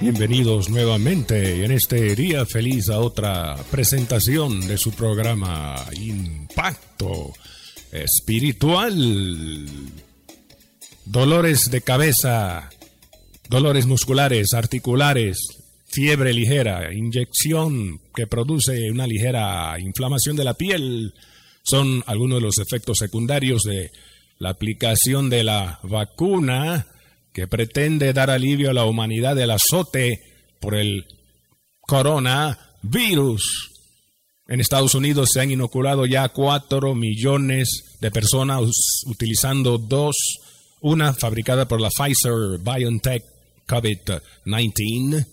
Bienvenidos nuevamente en este día feliz a otra presentación de su programa Impacto Espiritual. Dolores de cabeza, dolores musculares, articulares, fiebre ligera, inyección que produce una ligera inflamación de la piel, son algunos de los efectos secundarios de la aplicación de la vacuna que pretende dar alivio a la humanidad del azote por el coronavirus. En Estados Unidos se han inoculado ya cuatro millones de personas utilizando dos, una fabricada por la Pfizer BioNTech COVID-19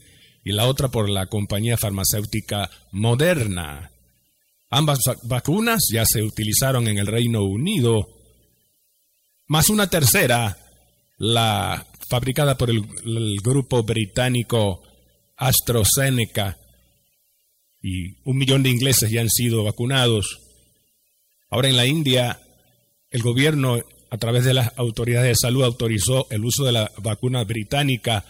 y la otra por la compañía farmacéutica Moderna. Ambas vacunas ya se utilizaron en el Reino Unido, más una tercera, la fabricada por el, grupo británico AstraZeneca, y un millón de ingleses ya han sido vacunados. Ahora en la India, el gobierno, a través de las autoridades de salud, autorizó el uso de la vacuna británica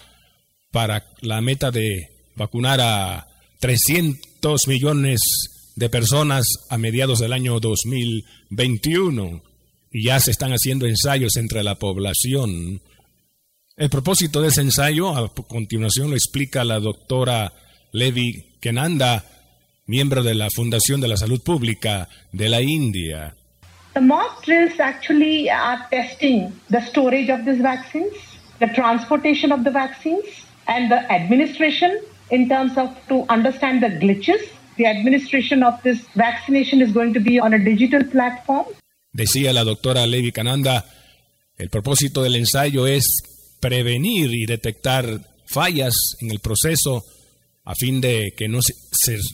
para la meta de vacunar a 300 millones de personas a mediados del año 2021. Y ya se están haciendo ensayos entre la población el propósito de ese ensayo, a continuación lo explica la doctora Levi Kenanda, miembro de la Fundación de la Salud Pública de la India. The mock drills actually are testing the storage of these vaccines, the transportation of the vaccines, and the administration in terms of to understand the glitches. The administration of this vaccination is going to be on a digital platform. Decía la doctora Levi Kananda, el propósito del ensayo es prevenir y detectar fallas en el proceso a fin de que no se,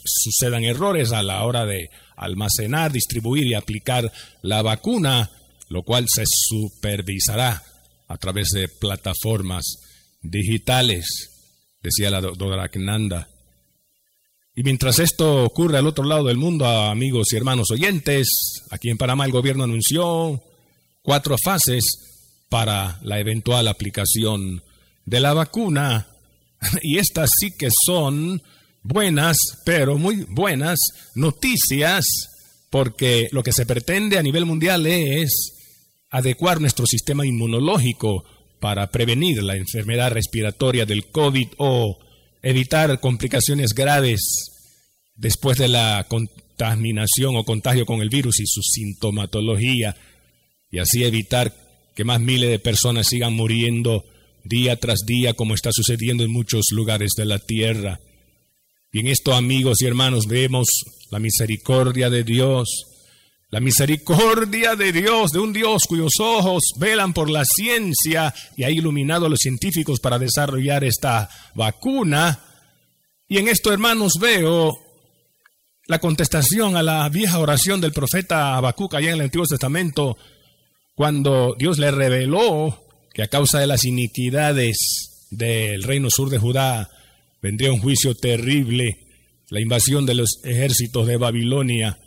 sucedan errores a la hora de almacenar, distribuir y aplicar la vacuna, lo cual se supervisará a través de plataformas digitales, decía la doctora Knanda. Y mientras esto ocurre al otro lado del mundo, amigos y hermanos oyentes, aquí en Panamá el gobierno anunció cuatro fases para la eventual aplicación de la vacuna. Y estas sí que son buenas, pero muy buenas noticias, porque lo que se pretende a nivel mundial es adecuar nuestro sistema inmunológico para prevenir la enfermedad respiratoria del COVID o evitar complicaciones graves después de la contaminación o contagio con el virus y su sintomatología, y así evitar que más miles de personas sigan muriendo día tras día como está sucediendo en muchos lugares de la tierra. Y en esto, amigos y hermanos, vemos la misericordia de Dios, la misericordia de Dios, de un Dios cuyos ojos velan por la ciencia y ha iluminado a los científicos para desarrollar esta vacuna. Y en esto, hermanos, veo la contestación a la vieja oración del profeta Habacuc allá en el Antiguo Testamento, cuando Dios le reveló que a causa de las iniquidades del reino sur de Judá vendría un juicio terrible, la invasión de los ejércitos de Babilonia.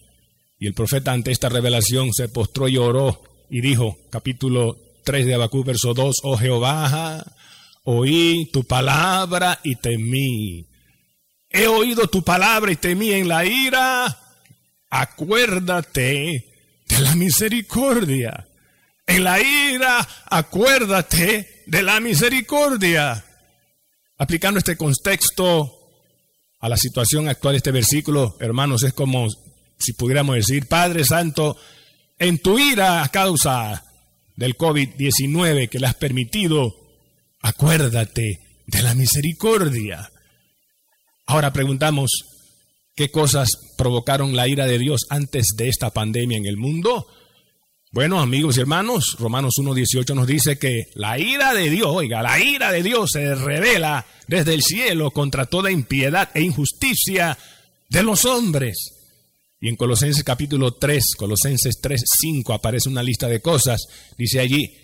Y el profeta ante esta revelación se postró y oró y dijo, capítulo 3 de Abacú, verso 2, oh Jehová, oí tu palabra y temí. He oído tu palabra y temí en la ira. Acuérdate de la misericordia en la ira, acuérdate de la misericordia. Aplicando este contexto a la situación actual, este versículo, hermanos, es como si pudiéramos decir, Padre Santo, en tu ira a causa del COVID-19 que le has permitido, acuérdate de la misericordia. Ahora preguntamos, ¿qué cosas provocaron la ira de Dios antes de esta pandemia en el mundo? Bueno, amigos y hermanos, Romanos 1.18 nos dice que la ira de Dios, oiga, la ira de Dios se revela desde el cielo contra toda impiedad e injusticia de los hombres. Y en Colosenses capítulo 3, Colosenses 3, 5 aparece una lista de cosas. Dice allí,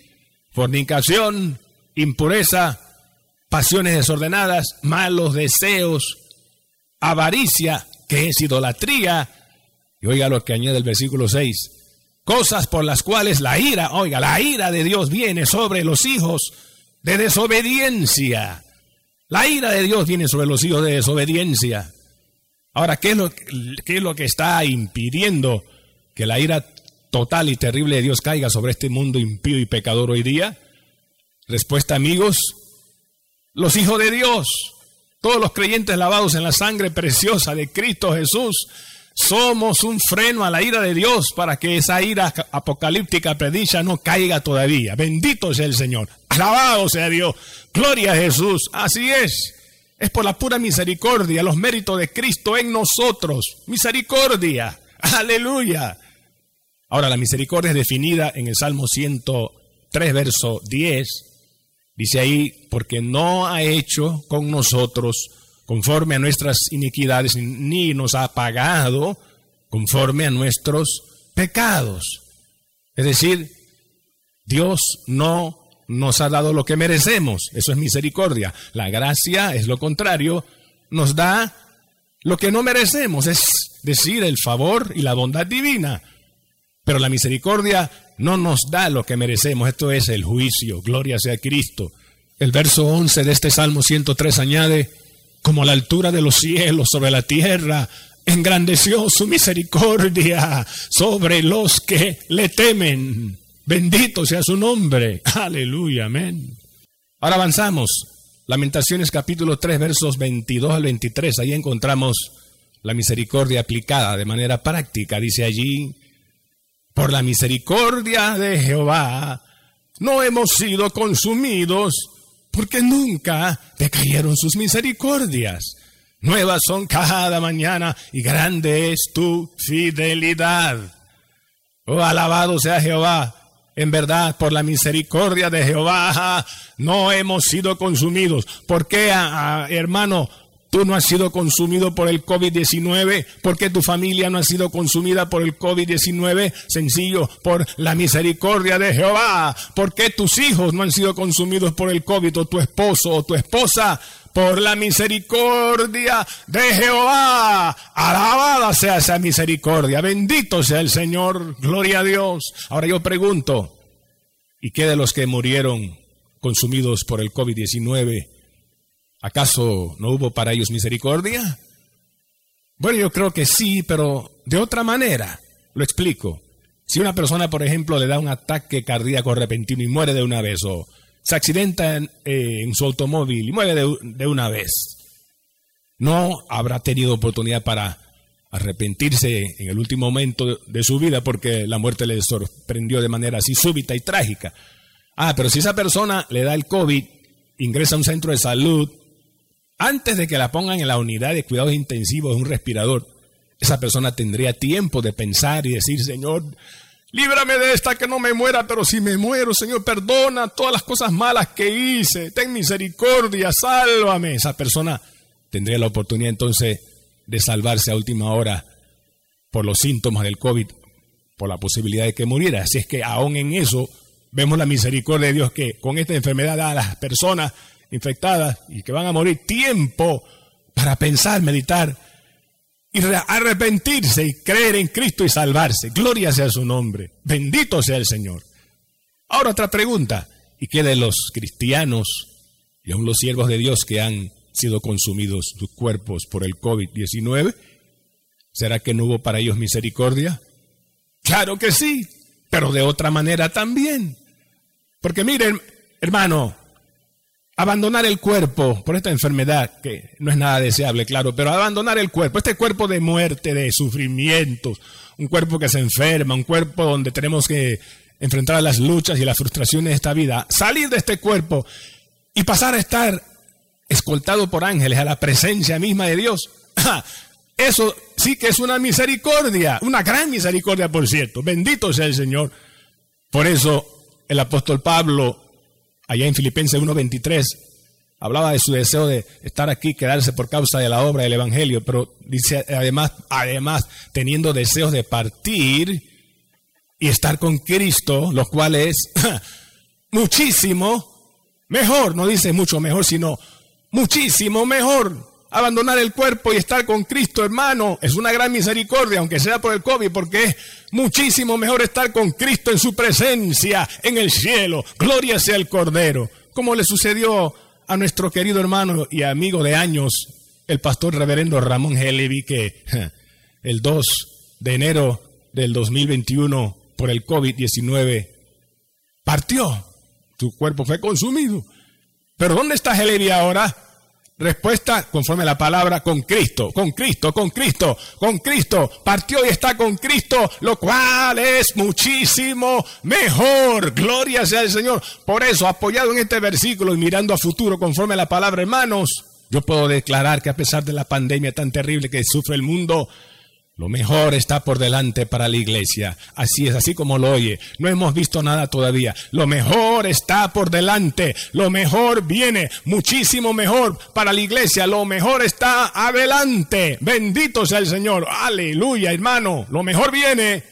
fornicación, impureza, pasiones desordenadas, malos deseos, avaricia, que es idolatría. Y oiga lo que añade el versículo 6, cosas por las cuales la ira, oiga, la ira de Dios viene sobre los hijos de desobediencia. La ira de Dios viene sobre los hijos de desobediencia. Ahora, ¿qué es lo, qué es lo que está impidiendo que la ira total y terrible de Dios caiga sobre este mundo impío y pecador hoy día? Respuesta, amigos, los hijos de Dios, todos los creyentes lavados en la sangre preciosa de Cristo Jesús, somos un freno a la ira de Dios para que esa ira apocalíptica predicha no caiga todavía. Bendito sea el Señor. Alabado sea Dios. Gloria a Jesús. Así es. Es por la pura misericordia, los méritos de Cristo en nosotros. Misericordia. Aleluya. Ahora, la misericordia es definida en el Salmo 103, verso 10. Dice ahí, porque no ha hecho con nosotros conforme a nuestras iniquidades, ni nos ha pagado conforme a nuestros pecados. Es decir, Dios no nos ha dado lo que merecemos, eso es misericordia. La gracia es lo contrario, nos da lo que no merecemos, es decir, el favor y la bondad divina. Pero la misericordia no nos da lo que merecemos, esto es el juicio, gloria sea Cristo. El verso 11 de este Salmo 103 añade, como la altura de los cielos sobre la tierra, engrandeció su misericordia sobre los que le temen. Bendito sea su nombre. Aleluya, amén. Ahora avanzamos. Lamentaciones capítulo 3 versos 22 al 23. Ahí encontramos la misericordia aplicada de manera práctica. Dice allí, por la misericordia de Jehová, no hemos sido consumidos porque nunca te cayeron sus misericordias. Nuevas son cada mañana y grande es tu fidelidad. Oh, alabado sea Jehová. En verdad, por la misericordia de Jehová, no hemos sido consumidos. ¿Por qué, hermano? Tú no has sido consumido por el COVID-19. ¿Por qué tu familia no ha sido consumida por el COVID-19? Sencillo, por la misericordia de Jehová. ¿Por qué tus hijos no han sido consumidos por el COVID o tu esposo o tu esposa? Por la misericordia de Jehová. Alabada sea esa misericordia. Bendito sea el Señor. Gloria a Dios. Ahora yo pregunto, ¿y qué de los que murieron consumidos por el COVID-19? ¿Acaso no hubo para ellos misericordia? Bueno, yo creo que sí, pero de otra manera. Lo explico. Si una persona, por ejemplo, le da un ataque cardíaco repentino y muere de una vez, o se accidenta en, eh, su automóvil y muere de, una vez, no habrá tenido oportunidad para arrepentirse en el último momento de su vida porque la muerte le sorprendió de manera así súbita y trágica. Ah, pero si esa persona le da el COVID, ingresa a un centro de salud, antes de que la pongan en la unidad de cuidados intensivos de un respirador, esa persona tendría tiempo de pensar y decir, Señor, líbrame de esta que no me muera, pero si me muero, Señor, perdona todas las cosas malas que hice, ten misericordia, sálvame. Esa persona tendría la oportunidad entonces de salvarse a última hora por los síntomas del COVID, por la posibilidad de que muriera. Así es que aún en eso vemos la misericordia de Dios que con esta enfermedad da a las personas infectadas y que van a morir tiempo para pensar, meditar y arrepentirse y creer en Cristo y salvarse. Gloria sea su nombre. Bendito sea el Señor. Ahora otra pregunta. ¿Y qué de los cristianos y aún los siervos de Dios que han sido consumidos sus cuerpos por el COVID-19? ¿Será que no hubo para ellos misericordia? Claro que sí, pero de otra manera también. Porque miren, hermano, abandonar el cuerpo por esta enfermedad, que no es nada deseable, claro, pero abandonar el cuerpo, este cuerpo de muerte, de sufrimientos, un cuerpo que se enferma, un cuerpo donde tenemos que enfrentar las luchas y las frustraciones de esta vida, salir de este cuerpo y pasar a estar escoltado por ángeles a la presencia misma de Dios. Eso sí que es una misericordia, una gran misericordia, por cierto. Bendito sea el Señor. Por eso el apóstol Pablo, allá en Filipenses 1.23, hablaba de su deseo de estar aquí, quedarse por causa de la obra del Evangelio, pero dice además, además, teniendo deseos de partir y estar con Cristo, lo cual es muchísimo mejor, no dice mucho mejor, sino muchísimo mejor. Abandonar el cuerpo y estar con Cristo, hermano, es una gran misericordia, aunque sea por el COVID, porque es muchísimo mejor estar con Cristo en su presencia, en el cielo. Gloria sea el Cordero. Como le sucedió a nuestro querido hermano y amigo de años, el pastor reverendo Ramón Helevi, que el 2 de enero del 2021, por el COVID-19, partió. Su cuerpo fue consumido. Pero ¿dónde está Helevi ahora? Respuesta conforme a la palabra con Cristo, con Cristo, con Cristo, con Cristo. Partió y está con Cristo, lo cual es muchísimo mejor. Gloria sea el Señor. Por eso, apoyado en este versículo y mirando a futuro conforme a la palabra, hermanos, yo puedo declarar que a pesar de la pandemia tan terrible que sufre el mundo, lo mejor está por delante para la iglesia. Así es, así como lo oye. No hemos visto nada todavía. Lo mejor está por delante. Lo mejor viene. Muchísimo mejor para la iglesia. Lo mejor está adelante. Bendito sea el Señor. Aleluya, hermano. Lo mejor viene.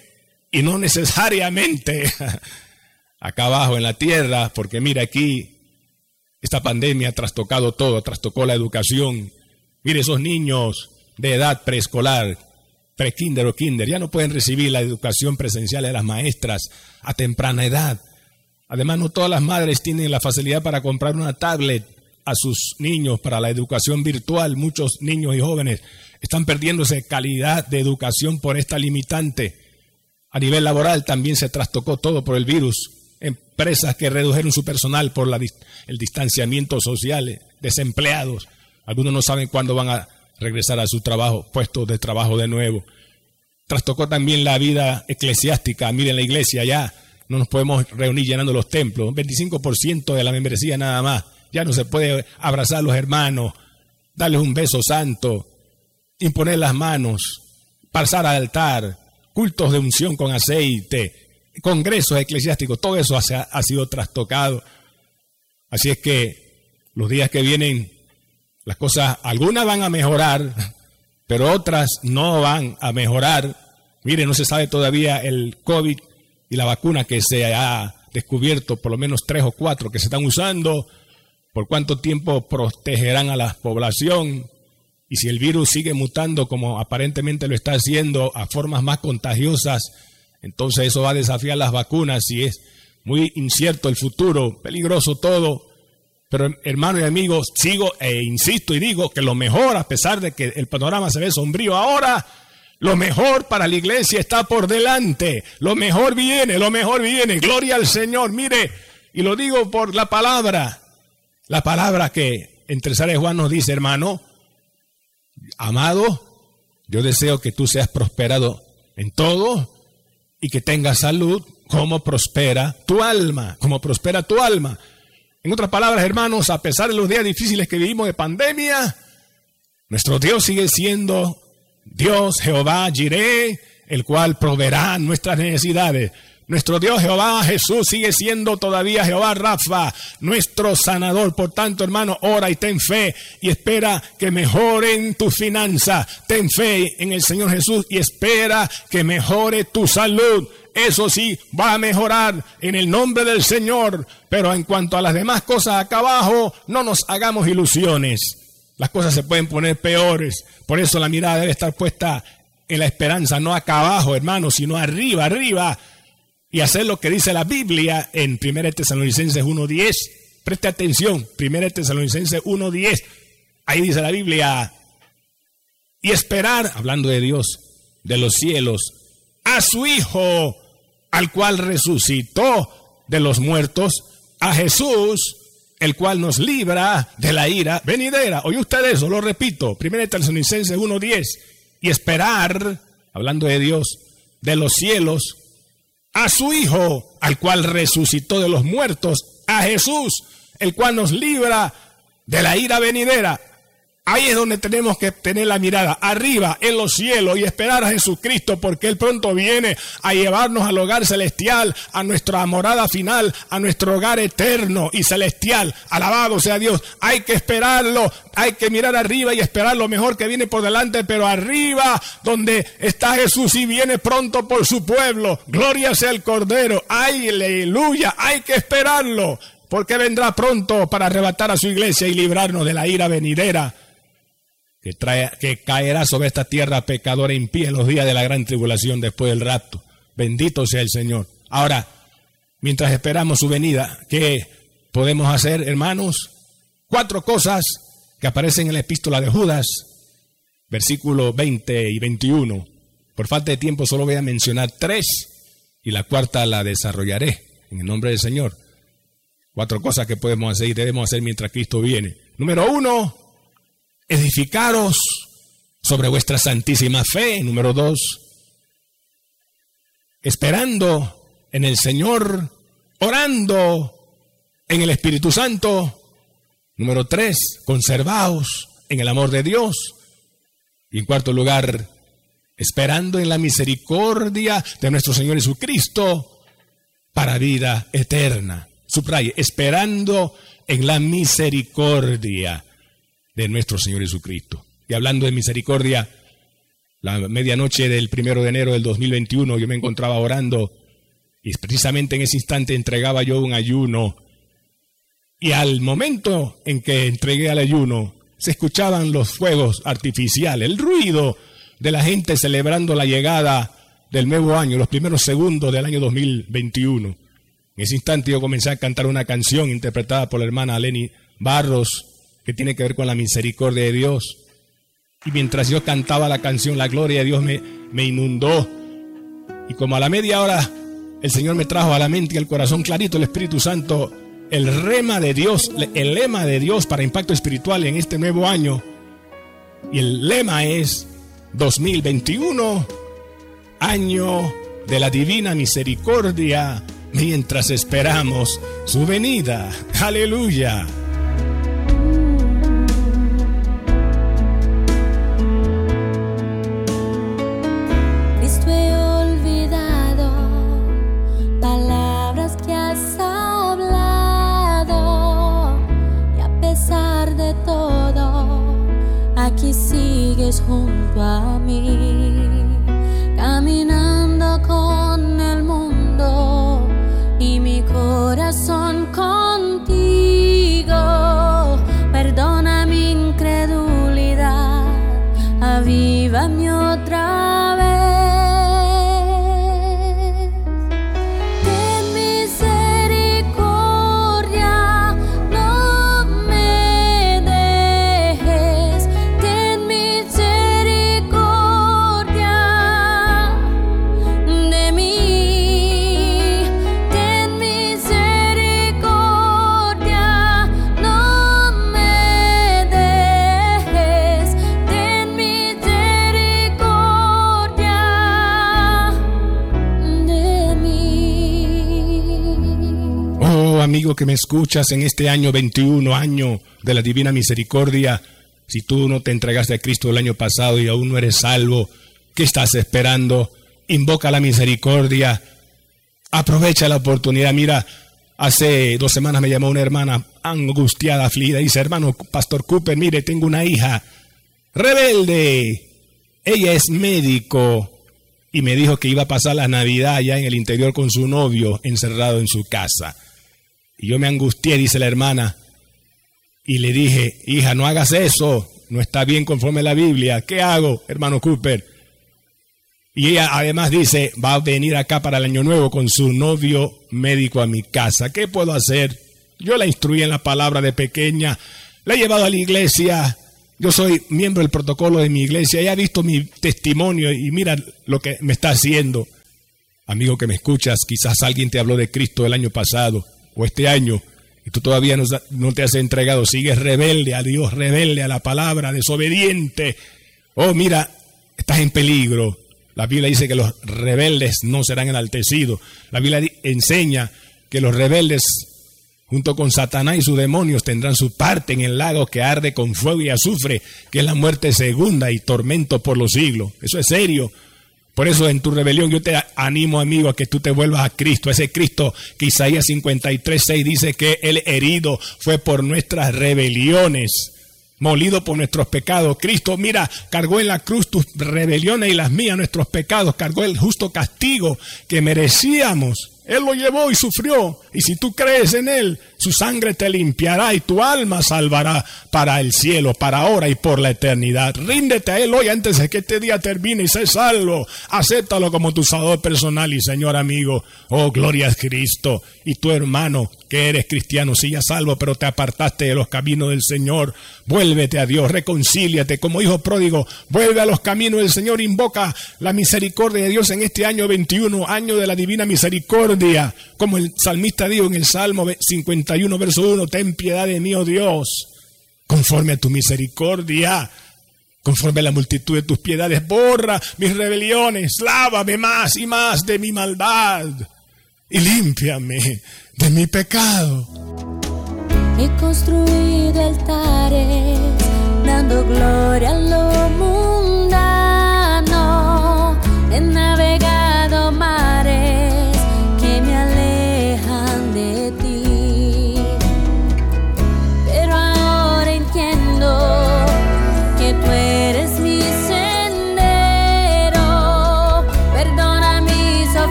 Y no necesariamente acá abajo en la tierra. Porque mira aquí, esta pandemia ha trastocado todo. Trastocó la educación. Mire esos niños de edad preescolar prekinder o kinder, ya no pueden recibir la educación presencial de las maestras a temprana edad. Además, no todas las madres tienen la facilidad para comprar una tablet a sus niños para la educación virtual. Muchos niños y jóvenes están perdiéndose calidad de educación por esta limitante. A nivel laboral también se trastocó todo por el virus. Empresas que redujeron su personal por el distanciamiento social, desempleados. Algunos no saben cuándo van a regresar a su trabajo, puesto de trabajo de nuevo. Trastocó también la vida eclesiástica. Miren la iglesia ya, no nos podemos reunir llenando los templos. 25% de la membresía nada más. Ya no se puede abrazar a los hermanos, darles un beso santo, imponer las manos, pasar al altar, cultos de unción con aceite, congresos eclesiásticos, todo eso ha sido trastocado. Así es que los días que vienen las cosas, algunas van a mejorar, pero otras no van a mejorar. Mire, no se sabe todavía el COVID y la vacuna que se ha descubierto, por lo menos tres o cuatro que se están usando, por cuánto tiempo protegerán a la población y si el virus sigue mutando como aparentemente lo está haciendo a formas más contagiosas, entonces eso va a desafiar las vacunas y es muy incierto el futuro, peligroso todo. Pero hermano y amigos, sigo e insisto y digo que lo mejor, a pesar de que el panorama se ve sombrío ahora, lo mejor para la iglesia está por delante. Lo mejor viene, lo mejor viene. Gloria al Señor. Mire, y lo digo por la palabra. La palabra que en Tercera Juan nos dice, hermano, amado, yo deseo que tú seas prosperado en todo y que tengas salud como prospera tu alma, como prospera tu alma. En otras palabras, hermanos, a pesar de los días difíciles que vivimos de pandemia, nuestro Dios sigue siendo Dios Jehová Jireh, el cual proveerá nuestras necesidades. Nuestro Dios Jehová Jesús sigue siendo todavía Jehová Rafa, nuestro sanador. Por tanto, hermano, ora y ten fe y espera que mejoren tus finanzas. Ten fe en el Señor Jesús y espera que mejore tu salud eso sí, va a mejorar en el nombre del Señor. Pero en cuanto a las demás cosas acá abajo, no nos hagamos ilusiones. Las cosas se pueden poner peores. Por eso la mirada debe estar puesta en la esperanza, no acá abajo, hermano, sino arriba, arriba. Y hacer lo que dice la Biblia en 1 Tesalonicenses 1.10. Preste atención, 1 Tesalonicenses 1.10. Ahí dice la Biblia. Y esperar, hablando de Dios, de los cielos, a su Hijo al cual resucitó de los muertos, a Jesús, el cual nos libra de la ira venidera. Oye usted eso, lo repito, 1 Tesalonicenses 1.10, y esperar, hablando de Dios, de los cielos, a su Hijo, al cual resucitó de los muertos, a Jesús, el cual nos libra de la ira venidera. Ahí es donde tenemos que tener la mirada arriba en los cielos y esperar a Jesucristo porque Él pronto viene a llevarnos al hogar celestial, a nuestra morada final, a nuestro hogar eterno y celestial. Alabado sea Dios. Hay que esperarlo, hay que mirar arriba y esperar lo mejor que viene por delante, pero arriba donde está Jesús y viene pronto por su pueblo. Gloria sea el Cordero. Ay, aleluya. Hay que esperarlo porque vendrá pronto para arrebatar a su iglesia y librarnos de la ira venidera que, caerá sobre esta tierra pecadora impía en los días de la gran tribulación después del rapto. Bendito sea el Señor. Ahora, mientras esperamos su venida, ¿qué podemos hacer, hermanos? Cuatro cosas que aparecen en la epístola de Judas, versículos 20 y 21. Por falta de tiempo solo voy a mencionar tres y la cuarta la desarrollaré en el nombre del Señor. Cuatro cosas que podemos hacer y debemos hacer mientras Cristo viene. Número uno, edificaros sobre vuestra santísima fe. Número dos, esperando en el Señor, orando en el Espíritu Santo. Número tres, conservaos en el amor de Dios. Y en cuarto lugar, esperando en la misericordia de nuestro Señor Jesucristo para vida eterna. Subraye, esperando en la misericordia de nuestro Señor Jesucristo. Y hablando de misericordia, la medianoche del primero de enero del 2021 yo me encontraba orando y precisamente en ese instante entregaba yo un ayuno. Y al momento en que entregué al ayuno, se escuchaban los fuegos artificiales, el ruido de la gente celebrando la llegada del nuevo año, los primeros segundos del año 2021. En ese instante yo comencé a cantar una canción interpretada por la hermana Lenny Barros, que tiene que ver con la misericordia de Dios. Y mientras yo cantaba la canción, la gloria de Dios me, me inundó. Y como a la media hora el Señor me trajo a la mente y al corazón clarito el Espíritu Santo, el rema de Dios, el lema de Dios para impacto espiritual en este nuevo año. Y el lema es 2021, año de la divina misericordia, mientras esperamos su venida. Aleluya. Junto a mí, caminando con el mundo y mi corazón contigo. Perdona mi incredulidad, aviva mi que me escuchas en este año 21, año de la divina misericordia, si tú no te entregaste a Cristo el año pasado y aún no eres salvo, ¿qué estás esperando? Invoca la misericordia, aprovecha la oportunidad. Mira, hace dos semanas me llamó una hermana angustiada, afligida, dice, hermano Pastor Cooper, mire, tengo una hija rebelde, ella es médico y me dijo que iba a pasar la Navidad allá en el interior con su novio encerrado en su casa. Y yo me angustié, dice la hermana, y le dije, hija, no hagas eso, no está bien conforme a la Biblia. ¿Qué hago, hermano Cooper? Y ella además dice, va a venir acá para el año nuevo con su novio médico a mi casa. ¿Qué puedo hacer? Yo la instruí en la palabra de pequeña, la he llevado a la iglesia. Yo soy miembro del protocolo de mi iglesia, ella ha visto mi testimonio y mira lo que me está haciendo. Amigo que me escuchas, quizás alguien te habló de Cristo el año pasado o este año y tú todavía no, te has entregado, sigues rebelde a Dios, rebelde a la palabra, desobediente. Oh, mira, estás en peligro. La Biblia dice que los rebeldes no serán enaltecidos. La Biblia enseña que los rebeldes junto con Satanás y sus demonios, tendrán su parte en el lago que arde con fuego y azufre, que es la muerte segunda y tormento por los siglos. Eso es serio. Por eso en tu rebelión yo te animo, amigo, a que tú te vuelvas a Cristo, ese Cristo que Isaías 53, 6 dice que el herido fue por nuestras rebeliones, molido por nuestros pecados. Cristo, mira, cargó en la cruz tus rebeliones y las mías, nuestros pecados, cargó el justo castigo que merecíamos. Él lo llevó y sufrió. Y si tú crees en Él, su sangre te limpiará y tu alma salvará para el cielo, para ahora y por la eternidad. Ríndete a Él hoy antes de que este día termine y sé salvo. Acéptalo como tu salvador personal y Señor amigo. Oh, gloria a Cristo. Y tu hermano, que eres cristiano, sigue salvo, pero te apartaste de los caminos del Señor. Vuélvete a Dios, reconcíliate como hijo pródigo. Vuelve a los caminos del Señor, invoca la misericordia de Dios en este año 21, año de la divina misericordia. Como el salmista dijo en el Salmo 50 uno verso 1, ten piedad de mí, oh Dios, conforme a tu misericordia, conforme a la multitud de tus piedades, borra mis rebeliones, lávame más y más de mi maldad y límpiame de mi pecado. He construido altares dando gloria a lo mundano,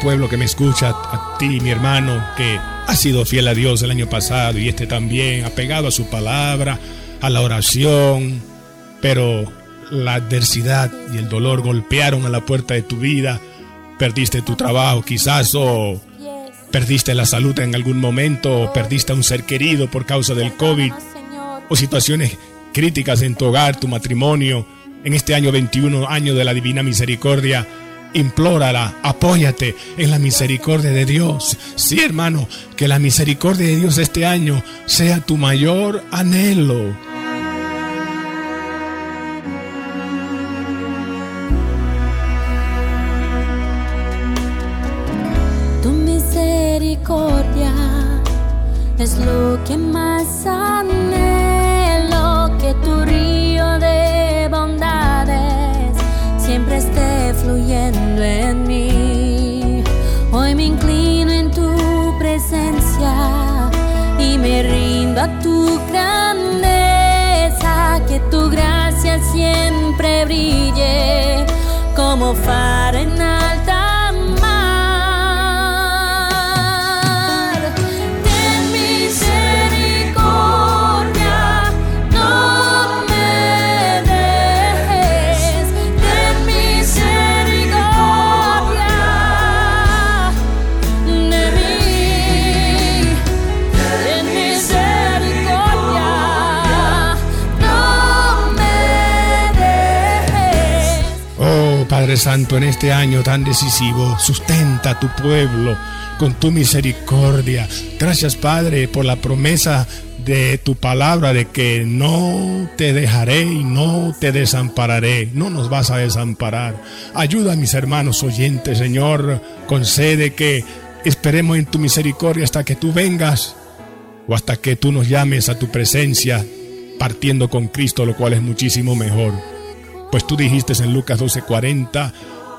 pueblo que me escucha, a ti, mi hermano, que ha sido fiel a Dios el año pasado y este también, apegado a su palabra, a la oración, pero la adversidad y el dolor golpearon a la puerta de tu vida, perdiste tu trabajo quizás o perdiste la salud en algún momento, o perdiste a un ser querido por causa del COVID, o situaciones críticas en tu hogar, tu matrimonio, en este año 21, año de la divina misericordia, implórala, apóyate en la misericordia de Dios. Sí, hermano, que la misericordia de Dios este año sea tu mayor anhelo. Tu misericordia es lo que más anhelo, me rindo a tu grandeza, que tu gracia siempre brille como faro Santo, en este año tan decisivo, sustenta a tu pueblo con tu misericordia. Gracias Padre por la promesa de tu palabra de que no te dejaré y no te desampararé. No nos vas a desamparar. Ayuda a mis hermanos oyentes, Señor. Concede que esperemos en tu misericordia hasta que tú vengas o hasta que tú nos llames a tu presencia partiendo con Cristo, lo cual es muchísimo mejor. Pues tú dijiste en Lucas 12:40,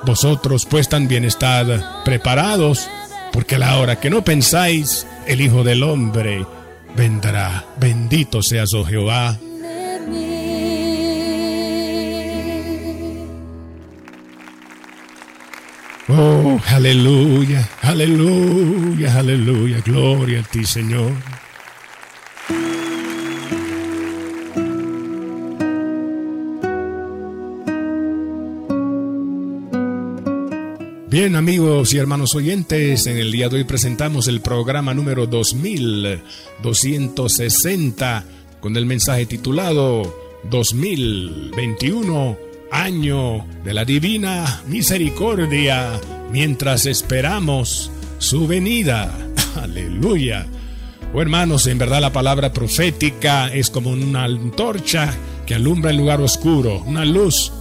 vosotros pues también estad preparados, porque a la hora que no pensáis, el Hijo del Hombre vendrá. Bendito seas, oh Jehová. Oh, aleluya, aleluya, aleluya. Gloria a ti, Señor. Bien amigos y hermanos oyentes, en el día de hoy presentamos el programa número 2260 con el mensaje titulado 2021, año de la divina misericordia, mientras esperamos su venida. Aleluya. Oh hermanos, en verdad la palabra profética es como una antorcha que alumbra el lugar oscuro, una luz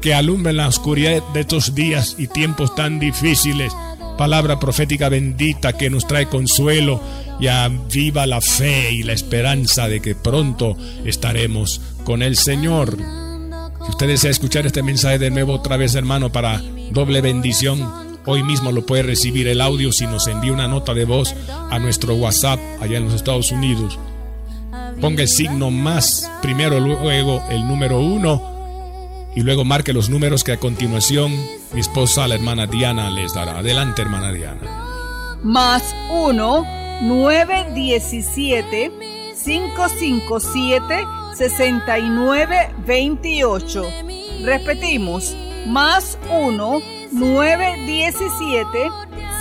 que alumbra en la oscuridad de estos días y tiempos tan difíciles. Palabra profética bendita que nos trae consuelo y aviva la fe y la esperanza de que pronto estaremos con el Señor. Si usted desea escuchar este mensaje de nuevo otra vez, hermano, para doble bendición, hoy mismo lo puede recibir el audio si nos envía una nota de voz a nuestro WhatsApp allá en los Estados Unidos. Ponga el signo más, primero luego el número uno y luego marque los números que a continuación mi esposa, la hermana Diana, les dará. Adelante, hermana Diana. Más 1 917 557 6928. Repetimos, más 1 917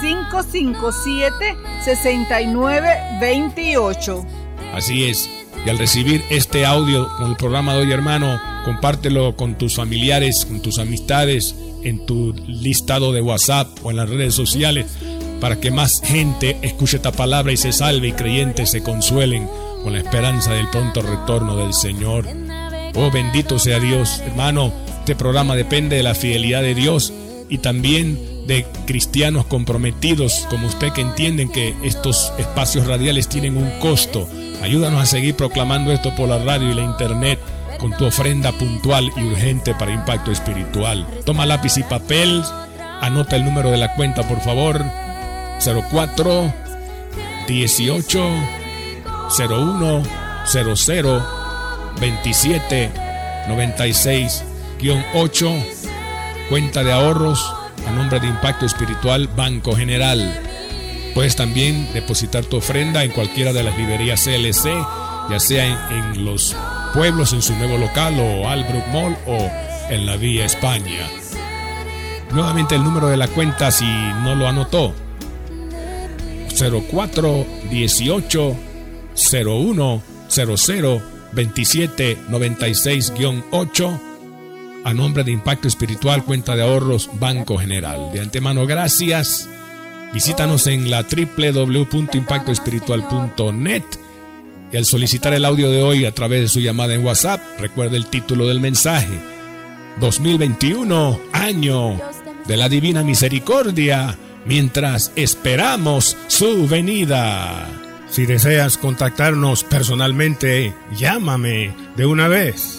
557 6928. Así es. Y al recibir este audio con el programa de hoy, hermano, compártelo con tus familiares, con tus amistades, en tu listado de WhatsApp o en las redes sociales, para que más gente escuche esta palabra y se salve y creyentes se consuelen con la esperanza del pronto retorno del Señor. Oh, bendito sea Dios, hermano. Este programa depende de la fidelidad de Dios y también de cristianos comprometidos como usted que entienden que estos espacios radiales tienen un costo Ayúdanos a seguir proclamando esto por la radio y la internet con tu ofrenda puntual y urgente para impacto espiritual. Toma lápiz y papel, anota el número de la cuenta por favor. 04 18 01 00 27 96 8 cuenta de ahorros a nombre de Impacto Espiritual Banco General. Puedes también depositar tu ofrenda en cualquiera de las librerías CLC, ya sea en, los pueblos en su nuevo local o Albrook Mall o en la Vía España. Nuevamente el número de la cuenta si no lo anotó. 04 18 01 00 27 96 8 a nombre de Impacto Espiritual, cuenta de ahorros Banco General. De antemano, gracias Visítanos en la www.impactoespiritual.net y al solicitar el audio de hoy a través de su llamada en WhatsApp, recuerde el título del mensaje. 2021, año de la Divina Misericordia, mientras esperamos su venida. Si deseas contactarnos personalmente, llámame de una vez.